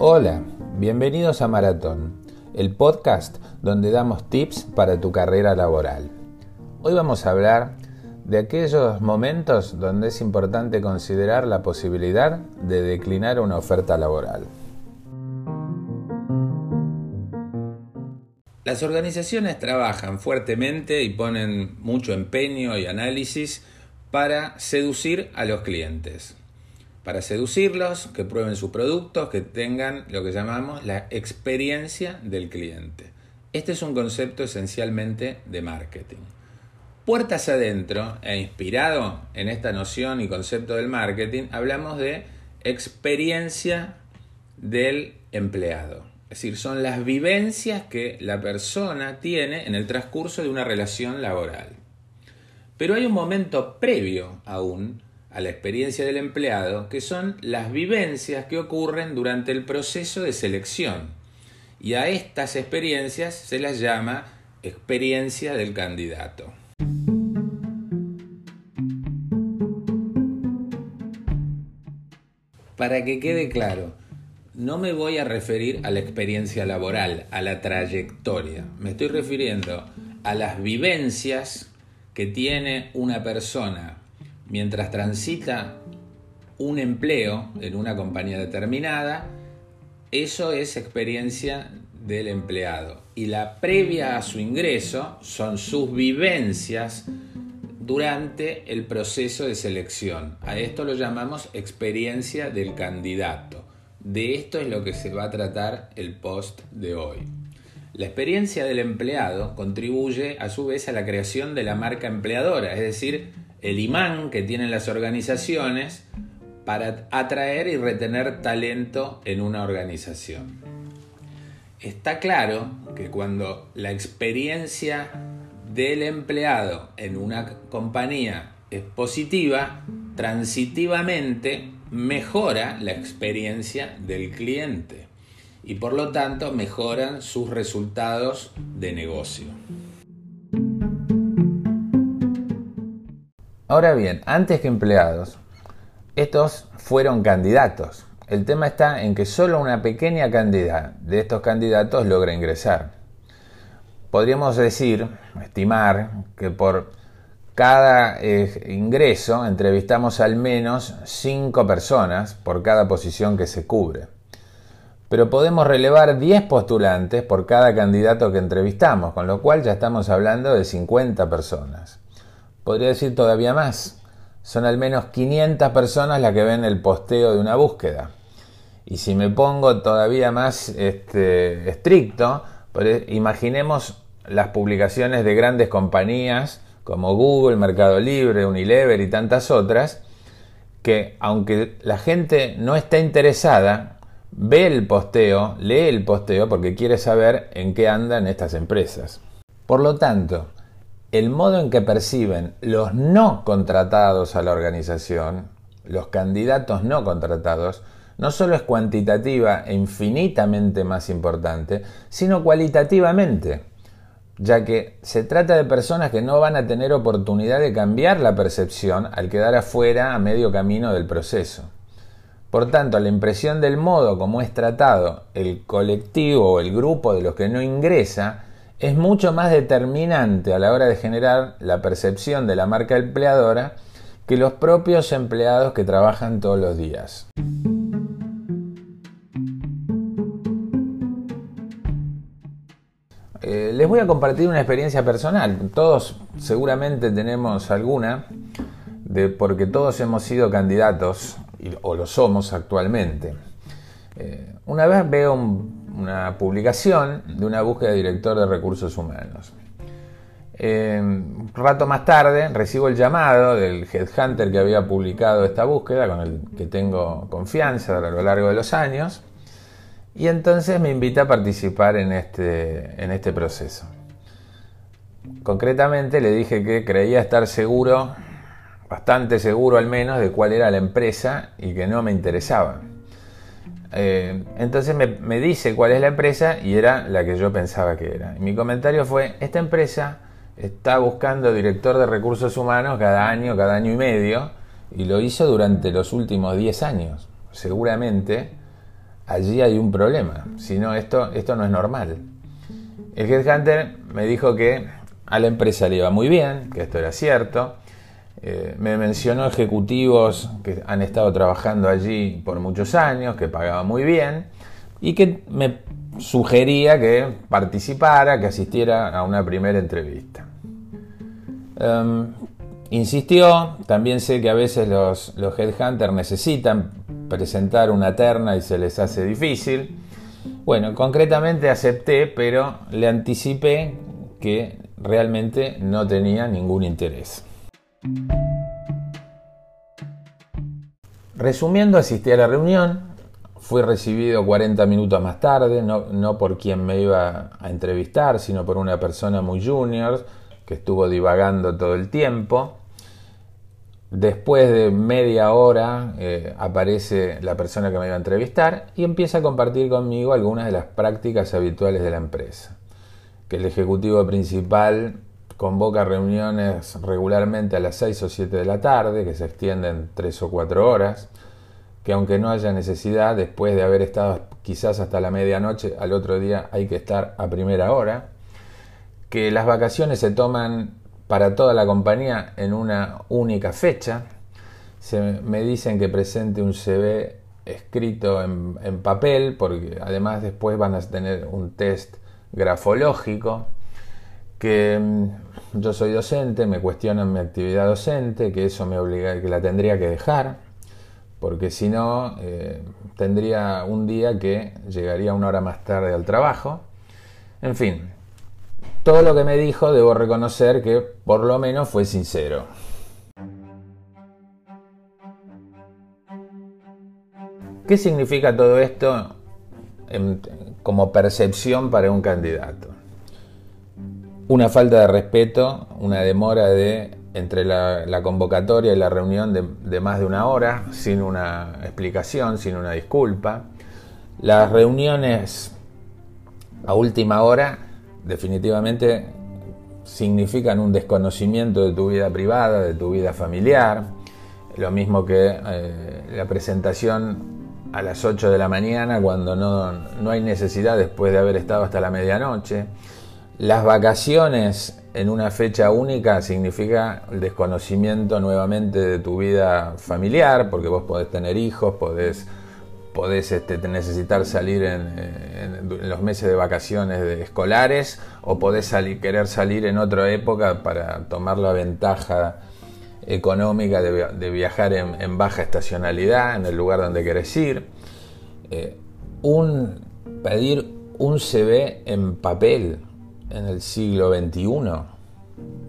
Hola, bienvenidos a Maratón, el podcast donde damos tips para tu carrera laboral. Hoy vamos a hablar de aquellos momentos donde es importante considerar la posibilidad de declinar una oferta laboral. Las organizaciones trabajan fuertemente y ponen mucho empeño y análisis para seducir a los clientes. Para seducirlos, que prueben sus productos, que tengan lo que llamamos la experiencia del cliente. Este es un concepto esencialmente de marketing. Puertas adentro e inspirado en esta noción y concepto del marketing, hablamos de experiencia del empleado. Es decir, son las vivencias que la persona tiene en el transcurso de una relación laboral. Pero hay un momento previo aún a la experiencia del empleado, que son las vivencias que ocurren durante el proceso de selección. Y a estas experiencias se las llama experiencia del candidato. Para que quede claro, no me voy a referir a la experiencia laboral, a la trayectoria. Me estoy refiriendo a las vivencias que tiene una persona mientras transita un empleo en una compañía determinada. Eso es experiencia del empleado. Y la previa a su ingreso son sus vivencias durante el proceso de selección. A esto lo llamamos experiencia del candidato. De esto es lo que se va a tratar el post de hoy. La experiencia del empleado contribuye a su vez a la creación de la marca empleadora, es decir, el imán que tienen las organizaciones para atraer y retener talento en una organización. Está claro que cuando la experiencia del empleado en una compañía es positiva, transitivamente mejora la experiencia del cliente y por lo tanto mejoran sus resultados de negocio. Ahora bien, antes que empleados, estos fueron candidatos. El tema está en que solo una pequeña cantidad de estos candidatos logra ingresar. Podríamos decir, estimar, que por cada eh, ingreso entrevistamos al menos 5 personas por cada posición que se cubre. Pero podemos relevar 10 postulantes por cada candidato que entrevistamos, con lo cual ya estamos hablando de 50 personas. Podría decir todavía más. Son al menos 500 personas las que ven el posteo de una búsqueda. Y si me pongo todavía más este, estricto, imaginemos las publicaciones de grandes compañías como Google, Mercado Libre, Unilever y tantas otras, que aunque la gente no está interesada, ve el posteo, lee el posteo porque quiere saber en qué andan estas empresas. Por lo tanto, el modo en que perciben los no contratados a la organización, los candidatos no contratados, no solo es cuantitativa e infinitamente más importante, sino cualitativamente ya que se trata de personas que no van a tener oportunidad de cambiar la percepción al quedar afuera a medio camino del proceso. Por tanto, la impresión del modo como es tratado el colectivo o el grupo de los que no ingresa es mucho más determinante a la hora de generar la percepción de la marca empleadora que los propios empleados que trabajan todos los días. Eh, les voy a compartir una experiencia personal. Todos seguramente tenemos alguna, de, porque todos hemos sido candidatos o lo somos actualmente. Eh, una vez veo una publicación de una búsqueda de director de recursos humanos. Eh, un rato más tarde recibo el llamado del headhunter que había publicado esta búsqueda, con el que tengo confianza a lo largo de los años y entonces me invita a participar en este, en este proceso. Concretamente le dije que creía estar seguro, bastante seguro al menos, de cuál era la empresa y que no me interesaba. Eh, entonces me, dice cuál es la empresa y era la que yo pensaba que era. mi comentario fue, esta empresa está buscando director de recursos humanos cada año, cada año y medio, y lo hizo durante los últimos 10 años. Seguramente allí hay un problema, si no esto, esto no es normal. El headhunter me dijo que a la empresa le iba muy bien, que esto era cierto, eh, me mencionó ejecutivos que han estado trabajando allí por muchos años, que pagaban muy bien y que me sugería que participara, que asistiera a una primera entrevista. Em, insistió, también sé que a veces los, los headhunters necesitan presentar una terna y se les hace difícil. Bueno, concretamente acepté, pero le anticipé que realmente no tenía ningún interés. Resumiendo, asistí a la reunión, fui recibido 40 minutos más tarde, no, por quien me iba a entrevistar, sino por una persona muy junior que estuvo divagando todo el tiempo. Después de media hora eh, aparece la persona que me iba a entrevistar y empieza a compartir conmigo algunas de las prácticas habituales de la empresa. Que el ejecutivo principal convoca reuniones regularmente a las 6 o 7 de la tarde, que se extienden 3 o 4 horas, que aunque no haya necesidad, después de haber estado quizás hasta la medianoche, al otro día hay que estar a primera hora, que las vacaciones se toman para toda la compañía en una única fecha, se me dicen que presente un CV escrito en, en papel, porque además después van a tener un test grafológico, que mm, yo soy docente, me cuestionan mi actividad docente, que eso me obliga, que la tendría que dejar, porque si no, eh, tendría un día que llegaría una hora más tarde al trabajo. En fin, todo lo que me dijo debo reconocer que por lo menos fue sincero. ¿Qué significa todo esto como percepción para un candidato? Una falta de respeto, una demora de entre la, convocatoria y la reunión de, más de una hora, sin una explicación, sin una disculpa. Las reuniones a última hora definitivamente significan un desconocimiento de tu vida privada, de tu vida familiar, lo mismo que eh, la presentación a las 8 de la mañana cuando no, no hay necesidad después de haber estado hasta la medianoche. Las vacaciones en una fecha única significa el desconocimiento nuevamente de tu vida familiar, porque vos podés tener hijos, podés, podés este, necesitar salir en, los meses de vacaciones escolares o podés salir, querer salir en otra época para tomar la ventaja económica de, viajar en, baja estacionalidad en el lugar donde querés ir. Eh, un, pedir un CV en papel en el siglo XXI.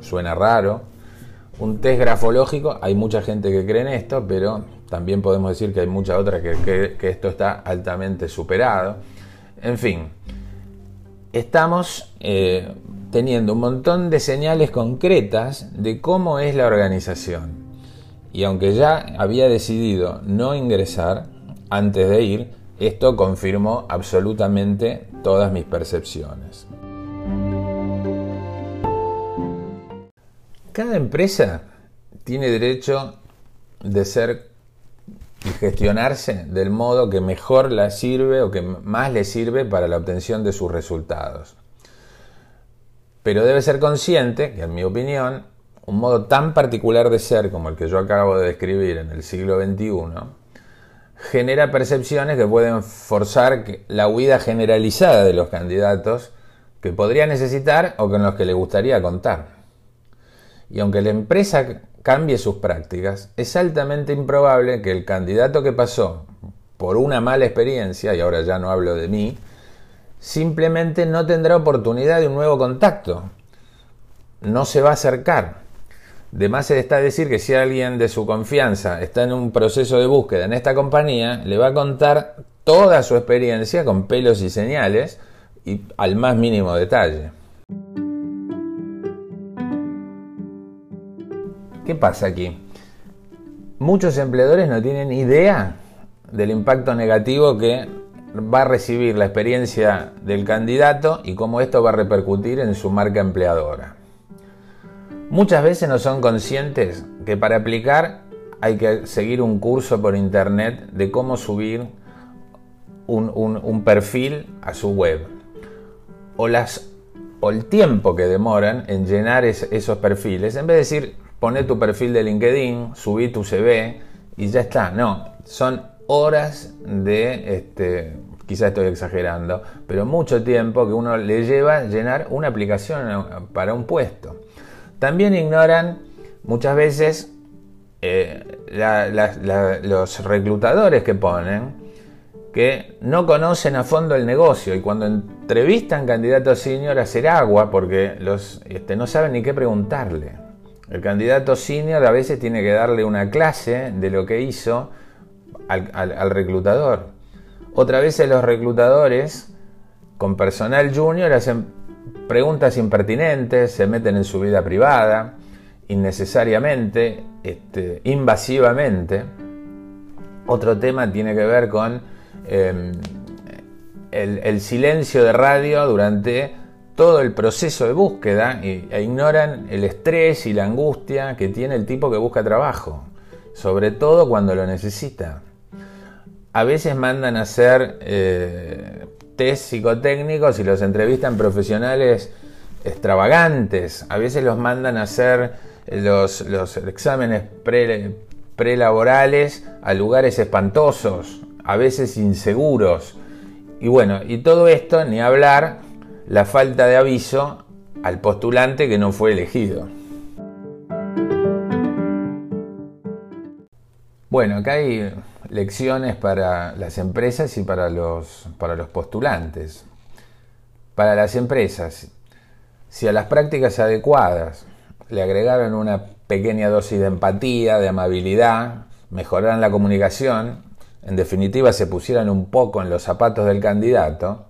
Suena raro. Un test grafológico, hay mucha gente que cree en esto, pero también podemos decir que hay mucha otra que cree que esto está altamente superado. En fin, estamos eh, teniendo un montón de señales concretas de cómo es la organización. Y aunque ya había decidido no ingresar antes de ir, esto confirmó absolutamente todas mis percepciones. Cada empresa tiene derecho de ser y gestionarse del modo que mejor la sirve o que más le sirve para la obtención de sus resultados. Pero debe ser consciente que, en mi opinión, un modo tan particular de ser como el que yo acabo de describir en el siglo XXI genera percepciones que pueden forzar la huida generalizada de los candidatos que podría necesitar o con los que le gustaría contar. Y aunque la empresa cambie sus prácticas, es altamente improbable que el candidato que pasó por una mala experiencia, y ahora ya no hablo de mí, simplemente no tendrá oportunidad de un nuevo contacto. No se va a acercar. De más se está decir que si alguien de su confianza está en un proceso de búsqueda en esta compañía, le va a contar toda su experiencia con pelos y señales y al más mínimo detalle. ¿Qué pasa aquí? Muchos empleadores no tienen idea del impacto negativo que va a recibir la experiencia del candidato y cómo esto va a repercutir en su marca empleadora. Muchas veces no son conscientes que para aplicar hay que seguir un curso por internet de cómo subir un, perfil a su web. O, las, o el tiempo que demoran en llenar esos perfiles. En vez de decir, pone tu perfil de LinkedIn, subí tu CV y ya está. No, son horas de, este, quizás estoy exagerando, pero mucho tiempo que uno le lleva llenar una aplicación para un puesto. También ignoran muchas veces eh, los reclutadores que ponen que no conocen a fondo el negocio y cuando entrevistan candidatos senior a hacer agua porque este, no saben ni qué preguntarle. El candidato senior a veces tiene que darle una clase de lo que hizo al, reclutador. Otra vez los reclutadores con personal junior hacen preguntas impertinentes, se meten en su vida privada, innecesariamente, este, invasivamente. Otro tema tiene que ver con Em, el, silencio de radio durante todo el proceso de búsqueda e ignoran el estrés y la angustia que tiene el tipo que busca trabajo, sobre todo cuando lo necesita. A veces mandan a hacer eh, test psicotécnicos y los entrevistan profesionales extravagantes, a veces los mandan a hacer los, exámenes prelaborales a lugares espantosos, a veces inseguros. Y bueno, y todo esto, ni hablar, la falta de aviso al postulante que no fue elegido. Bueno, acá hay lecciones para las empresas y para los, para los postulantes. Para las empresas, si a las prácticas adecuadas le agregaron una pequeña dosis de empatía, de amabilidad, mejoraron la comunicación, en definitiva se pusieran un poco en los zapatos del candidato,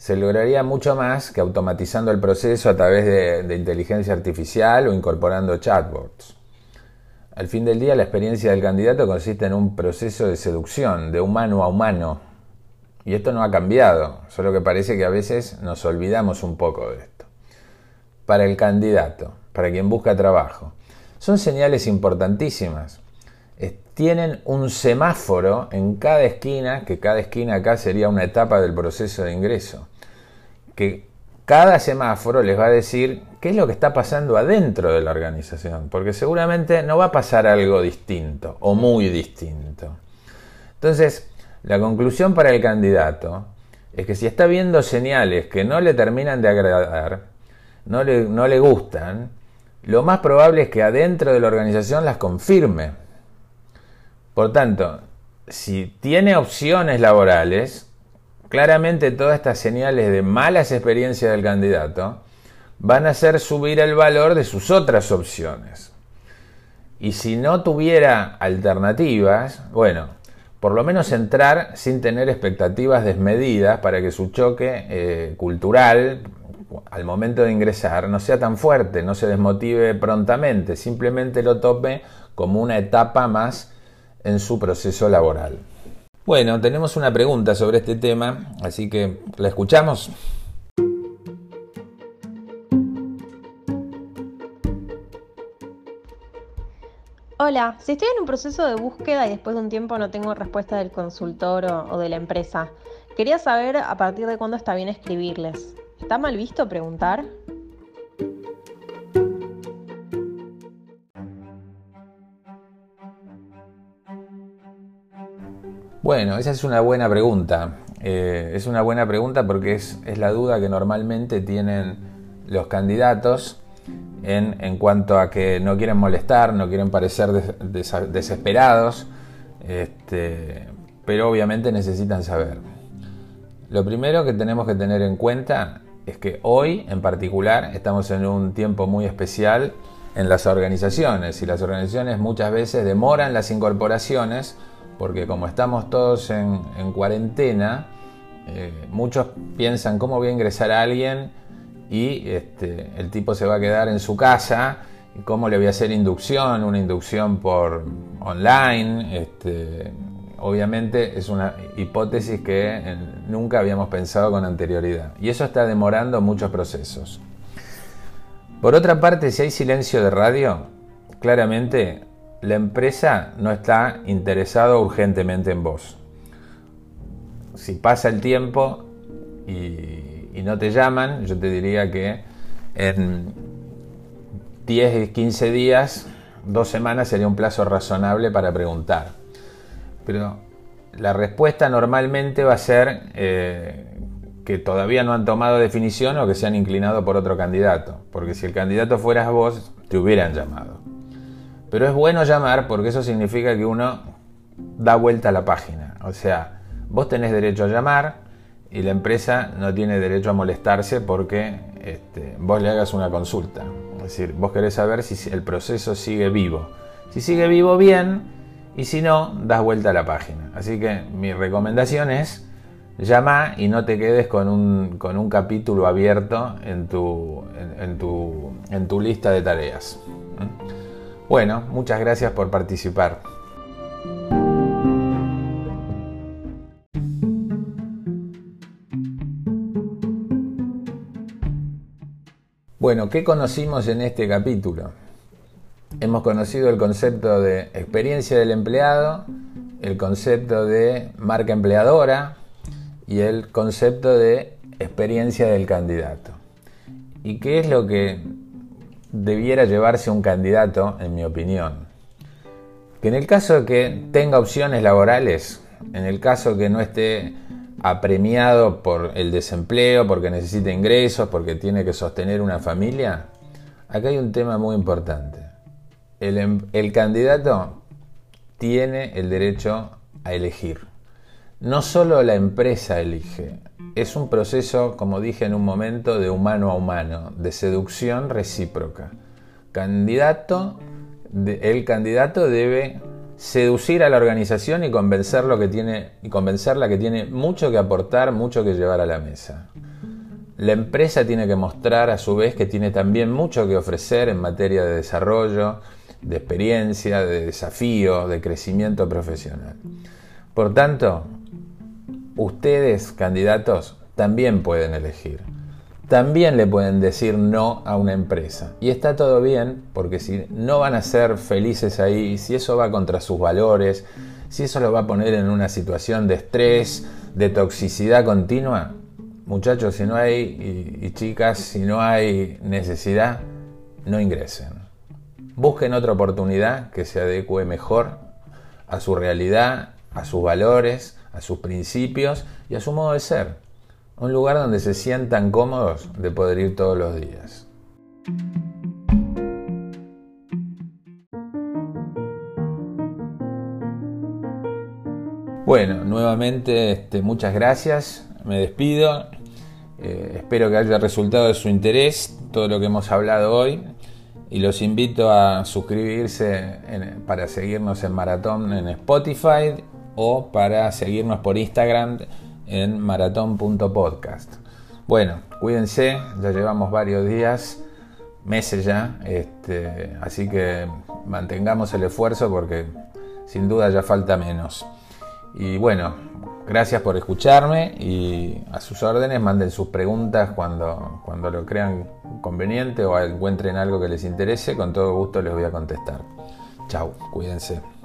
se lograría mucho más que automatizando el proceso a través de, inteligencia artificial o incorporando chatbots. Al fin del día, la experiencia del candidato consiste en un proceso de seducción, de humano a humano. Y esto no ha cambiado, solo que parece que a veces nos olvidamos un poco de esto. Para el candidato, para quien busca trabajo, son señales importantísimas tienen un semáforo en cada esquina, que cada esquina acá sería una etapa del proceso de ingreso, que cada semáforo les va a decir qué es lo que está pasando adentro de la organización, porque seguramente no va a pasar algo distinto o muy distinto. Entonces, la conclusión para el candidato es que si está viendo señales que no le terminan de agradar, no le, no le gustan, lo más probable es que adentro de la organización las confirme por tanto, si tiene opciones laborales, claramente todas estas señales de malas experiencias del candidato van a hacer subir el valor de sus otras opciones. Y si no tuviera alternativas, bueno, por lo menos entrar sin tener expectativas desmedidas para que su choque eh, cultural al momento de ingresar no sea tan fuerte, no se desmotive prontamente, simplemente lo tope como una etapa más en su proceso laboral. Bueno, tenemos una pregunta sobre este tema, así que la escuchamos. Hola, si estoy en un proceso de búsqueda y después de un tiempo no tengo respuesta del consultor o, de la empresa, quería saber a partir de cuándo está bien escribirles. ¿Está mal visto preguntar? Bueno, esa es una buena pregunta. Eh, es una buena pregunta porque es, la duda que normalmente tienen los candidatos en, cuanto a que no quieren molestar, no quieren parecer desesperados, este, pero obviamente necesitan saber. Lo primero que tenemos que tener en cuenta es que hoy en particular estamos en un tiempo muy especial en las organizaciones y las organizaciones muchas veces demoran las incorporaciones porque como estamos todos en, cuarentena, eh, muchos piensan cómo voy a ingresar a alguien y este, el tipo se va a quedar en su casa, cómo le voy a hacer inducción, una inducción por online, este, obviamente es una hipótesis que eh, nunca habíamos pensado con anterioridad. Y eso está demorando muchos procesos. Por otra parte, si hay silencio de radio, claramente la empresa no está interesada urgentemente en vos. si pasa el tiempo y, no te llaman, yo te diría que en 10, 15 días, dos semanas sería un plazo razonable para preguntar. Pero la respuesta normalmente va a ser eh, que todavía no han tomado definición o que se han inclinado por otro candidato. Porque si el candidato fueras vos, te hubieran llamado. Pero es bueno llamar porque eso significa que uno da vuelta a la página. O sea, vos tenés derecho a llamar y la empresa no tiene derecho a molestarse porque este, vos le hagas una consulta. Es decir, vos querés saber si el proceso sigue vivo. Si sigue vivo, bien, y si no, das vuelta a la página. Así que mi recomendación es llama y no te quedes con un, con un capítulo abierto en tu, en, tu, en tu lista de tareas. Bueno, muchas gracias por participar. Bueno, ¿qué conocimos en este capítulo? Hemos conocido el concepto de experiencia del empleado, el concepto de marca empleadora, y el concepto de experiencia del candidato. ¿Y qué es lo que debiera llevarse un candidato, en mi opinión? Que en el caso de que tenga opciones laborales, en el caso que no esté apremiado por el desempleo, porque necesita ingresos, porque tiene que sostener una familia, acá hay un tema muy importante. El, em, el candidato tiene el derecho a elegir no solo la empresa elige, es un proceso, como dije en un momento, de humano a humano, de seducción recíproca. El candidato debe seducir a la organización y, convencerlo que tiene, y convencerla que tiene mucho que aportar, mucho que llevar a la mesa. La empresa tiene que mostrar a su vez que tiene también mucho que ofrecer en materia de desarrollo, de experiencia, de desafío, de crecimiento profesional. Por tanto, ustedes, candidatos, también pueden elegir. También le pueden decir no a una empresa. Y está todo bien, porque si no van a ser felices ahí, si eso va contra sus valores, si eso lo va a poner en una situación de estrés, de toxicidad continua, muchachos, si no hay, y, chicas, si no hay necesidad, no ingresen. Busquen otra oportunidad que se adecue mejor a su realidad, a sus valores, a sus principios y a su modo de ser. Un lugar donde se sientan cómodos de poder ir todos los días. Bueno, nuevamente este, muchas gracias, me despido, eh, espero que haya resultado de su interés todo lo que hemos hablado hoy y los invito a suscribirse para seguirnos en Maratón en Spotify o para seguirnos por Instagram en maratón.podcast. Bueno, cuídense, ya llevamos varios días, meses ya, este, así que mantengamos el esfuerzo porque sin duda ya falta menos. Y bueno, gracias por escucharme y a sus órdenes manden sus preguntas cuando, cuando lo crean conveniente o encuentren algo que les interese, con todo gusto les voy a contestar. Chao, cuídense.